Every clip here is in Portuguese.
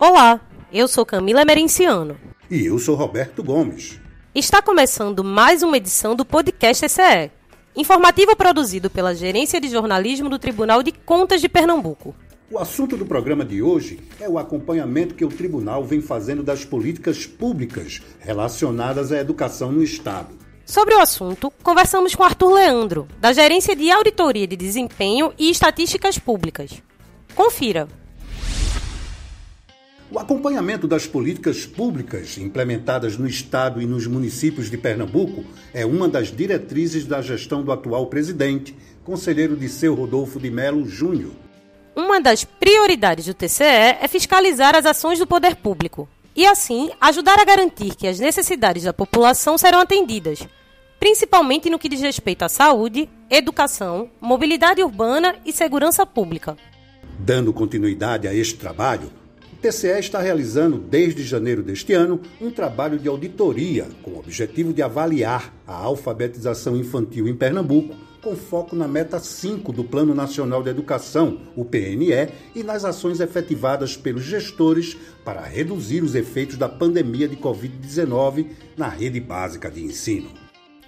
Olá, eu sou Camila Emerenciano. E eu sou Roberto Gomes. Está começando mais uma edição do podcast ECE, informativo produzido pela Gerência de Jornalismo do Tribunal de Contas de Pernambuco. O assunto do programa de hoje é o acompanhamento que o tribunal vem fazendo das políticas públicas relacionadas à educação no Estado. Sobre o assunto, conversamos com Arthur Leandro, da Gerência de Auditoria de Desempenho e Estatísticas Públicas. Confira. O acompanhamento das políticas públicas implementadas no Estado e nos municípios de Pernambuco é uma das diretrizes da gestão do atual presidente, conselheiro Disseu Rodolfo de Melo Júnior. Uma das prioridades do TCE é fiscalizar as ações do poder público e, assim, ajudar a garantir que as necessidades da população serão atendidas, principalmente no que diz respeito à saúde, educação, mobilidade urbana e segurança pública. Dando continuidade a este trabalho, TCE está realizando, desde janeiro deste ano, um trabalho de auditoria com o objetivo de avaliar a alfabetização infantil em Pernambuco, com foco na meta 5 do Plano Nacional de Educação, o PNE, e nas ações efetivadas pelos gestores para reduzir os efeitos da pandemia de Covid-19 na rede básica de ensino.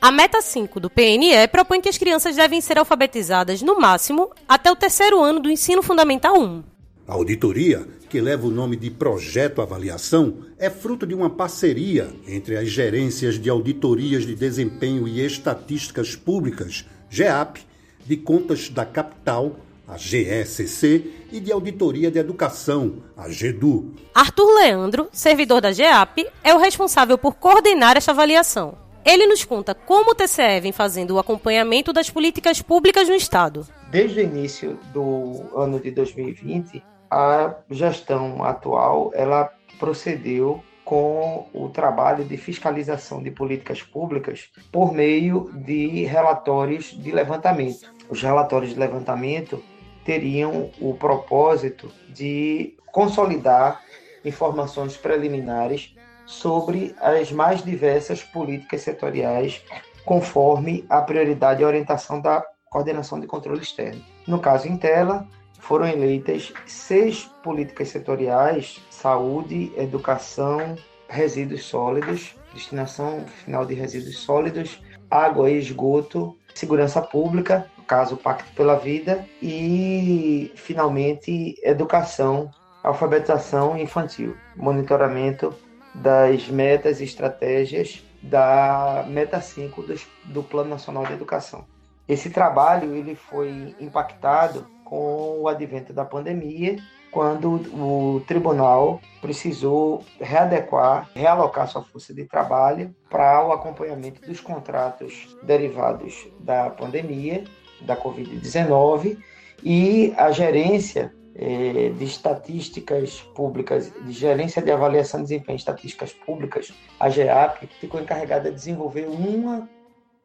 A meta 5 do PNE propõe que as crianças devem ser alfabetizadas no máximo até o terceiro ano do ensino fundamental 1. A auditoria que leva o nome de Projeto Avaliação, é fruto de uma parceria entre as gerências de auditorias de desempenho e estatísticas públicas, GEAP, de contas da capital, a GECC, e de auditoria de educação, a GEDU. Arthur Leandro, servidor da GEAP, é o responsável por coordenar esta avaliação. Ele nos conta como o TCE vem fazendo o acompanhamento das políticas públicas no Estado. Desde o início do ano de 2020, a gestão atual ela procedeu com o trabalho de fiscalização de políticas públicas por meio de relatórios de levantamento. Os relatórios de levantamento teriam o propósito de consolidar informações preliminares sobre as mais diversas políticas setoriais conforme a prioridade e orientação da coordenação de controle externo. No caso em tela, foram eleitas seis políticas setoriais: saúde, educação, resíduos sólidos, destinação final de resíduos sólidos, água e esgoto, segurança pública, no caso Pacto pela Vida, e finalmente educação, alfabetização infantil, monitoramento das metas e estratégias da meta 5 do, do Plano Nacional de Educação. Esse trabalho ele foi impactado com o advento da pandemia, quando o tribunal precisou readequar, realocar sua força de trabalho para o acompanhamento dos contratos derivados da pandemia, da Covid-19, e a gerência eh, de estatísticas públicas, de gerência de avaliação de desempenho de estatísticas públicas, a GEAP, ficou encarregada de desenvolver uma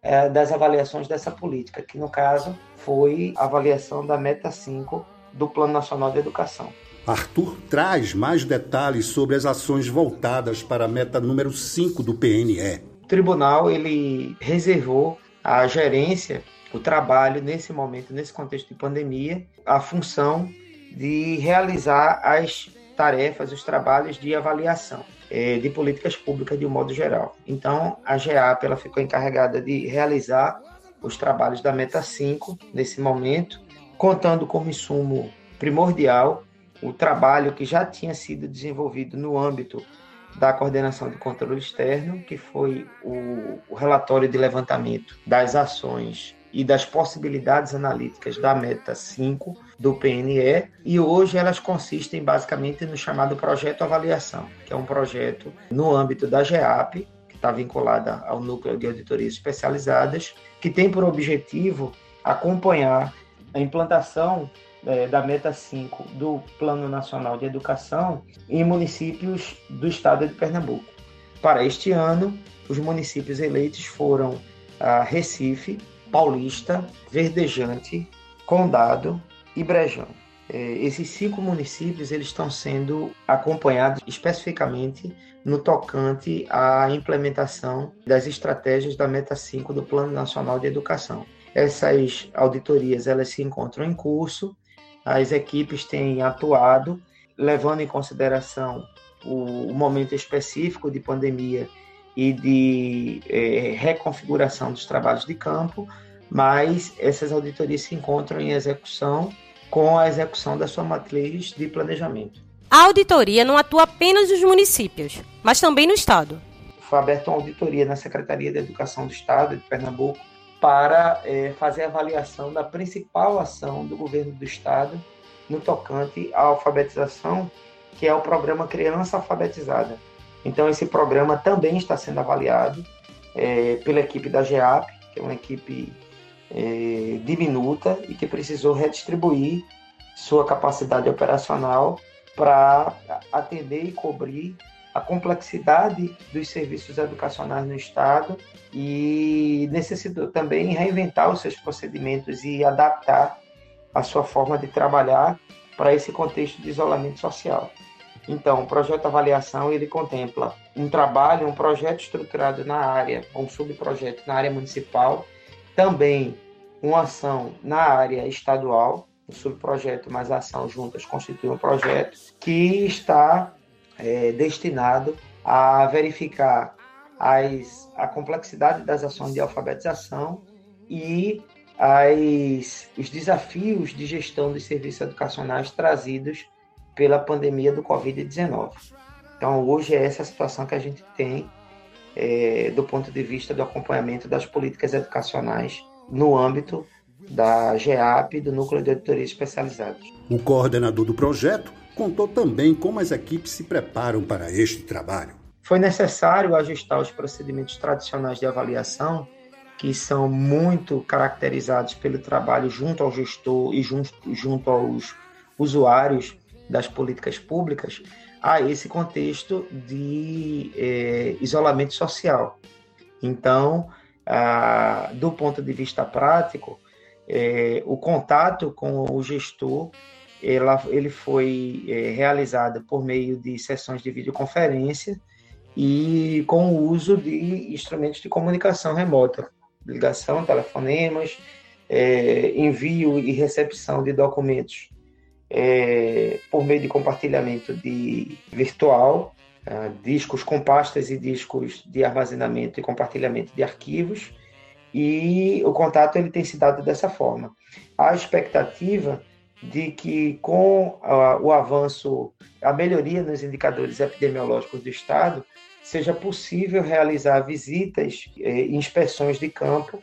é, das avaliações dessa política, que no caso foi a avaliação da meta 5 do Plano Nacional de Educação. Arthur traz mais detalhes sobre as ações voltadas para a meta número 5 do PNE. O tribunal ele reservou à gerência o trabalho nesse momento, nesse contexto de pandemia, a função de realizar as tarefas, os trabalhos de avaliação é, de políticas públicas de um modo geral. Então, a GEAP ela ficou encarregada de realizar os trabalhos da Meta 5 nesse momento, contando como insumo primordial o trabalho que já tinha sido desenvolvido no âmbito da coordenação de controle externo, que foi o, o relatório de levantamento das ações e das possibilidades analíticas da meta 5 do PNE e hoje elas consistem basicamente no chamado projeto avaliação, que é um projeto no âmbito da GEAP, que está vinculada ao núcleo de auditorias especializadas, que tem por objetivo acompanhar a implantação é, da meta 5 do Plano Nacional de Educação em municípios do estado de Pernambuco. Para este ano, os municípios eleitos foram Recife, Paulista, Verdejante, Condado e Brejão. É, esses cinco municípios eles estão sendo acompanhados especificamente no tocante à implementação das estratégias da Meta 5 do Plano Nacional de Educação. Essas auditorias elas se encontram em curso, as equipes têm atuado levando em consideração o, o momento específico de pandemia e de é, reconfiguração dos trabalhos de campo, mas essas auditorias se encontram em execução com a execução da sua matriz de planejamento. A auditoria não atua apenas nos municípios, mas também no Estado. Foi aberta uma auditoria na Secretaria de Educação do Estado de Pernambuco para é, fazer avaliação da principal ação do governo do Estado no tocante à alfabetização, que é o programa Criança Alfabetizada. Então, esse programa também está sendo avaliado é, pela equipe da GEAP, que é uma equipe é, diminuta e que precisou redistribuir sua capacidade operacional para atender e cobrir a complexidade dos serviços educacionais no Estado e necessitou também reinventar os seus procedimentos e adaptar a sua forma de trabalhar para esse contexto de isolamento social. Então, o projeto avaliação ele contempla um trabalho, um projeto estruturado na área, um subprojeto na área municipal, também uma ação na área estadual, um subprojeto mais ação juntas constitui um projeto que está é, destinado a verificar as, a complexidade das ações de alfabetização e as, os desafios de gestão dos serviços educacionais trazidos pela pandemia do Covid-19. Então, hoje é essa a situação que a gente tem é, do ponto de vista do acompanhamento das políticas educacionais no âmbito da GEAP, do Núcleo de Auditoria Especializados. O coordenador do projeto contou também como as equipes se preparam para este trabalho. Foi necessário ajustar os procedimentos tradicionais de avaliação, que são muito caracterizados pelo trabalho junto ao gestor e junto, junto aos usuários das políticas públicas, a esse contexto de é, isolamento social. Então, ah, do ponto de vista prático, é, o contato com o gestor ela, ele foi é, realizado por meio de sessões de videoconferência e com o uso de instrumentos de comunicação remota, ligação, telefonemas, é, envio e recepção de documentos é, por meio de compartilhamento de virtual, é, discos com pastas e discos de armazenamento e compartilhamento de arquivos, e o contato ele tem se dado dessa forma. A expectativa de que com uh, o avanço, a melhoria nos indicadores epidemiológicos do Estado, seja possível realizar visitas e eh, inspeções de campo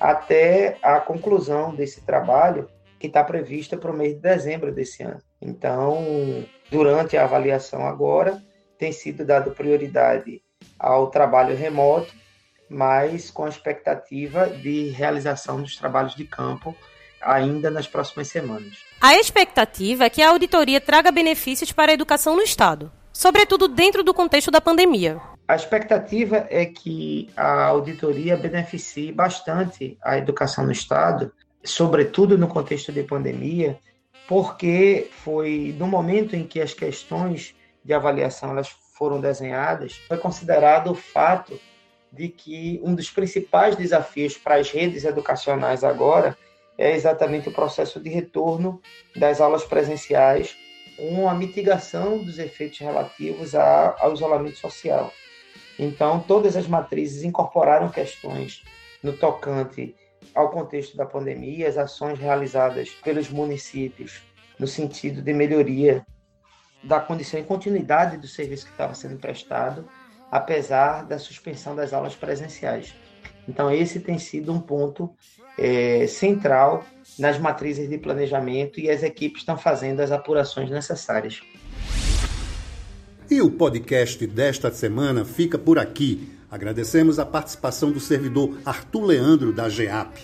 até a conclusão desse trabalho que está prevista para o mês de dezembro desse ano. Então, durante a avaliação agora, tem sido dado prioridade ao trabalho remoto, mas com a expectativa de realização dos trabalhos de campo ainda nas próximas semanas. A expectativa é que a auditoria traga benefícios para a educação no Estado, sobretudo dentro do contexto da pandemia. A expectativa é que a auditoria beneficie bastante a educação no Estado, sobretudo no contexto de pandemia, porque foi no momento em que as questões de avaliação elas foram desenhadas, foi considerado o fato de que um dos principais desafios para as redes educacionais agora é exatamente o processo de retorno das aulas presenciais, com a mitigação dos efeitos relativos ao isolamento social. Então, todas as matrizes incorporaram questões no tocante ao contexto da pandemia, as ações realizadas pelos municípios no sentido de melhoria da condição e continuidade do serviço que estava sendo prestado, apesar da suspensão das aulas presenciais. Então, esse tem sido um ponto é, central nas matrizes de planejamento e as equipes estão fazendo as apurações necessárias. E o podcast desta semana fica por aqui. Agradecemos a participação do servidor Arthur Leandro, da GEAP.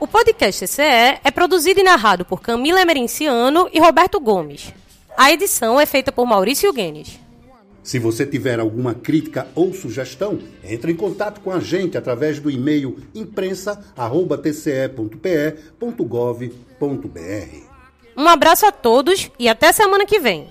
O podcast CE é produzido e narrado por Camila Emerenciano e Roberto Gomes. A edição é feita por Maurício Guenes. Se você tiver alguma crítica ou sugestão, entre em contato com a gente através do e-mail imprensa@tce.pe.gov.br. Um abraço a todos e até semana que vem.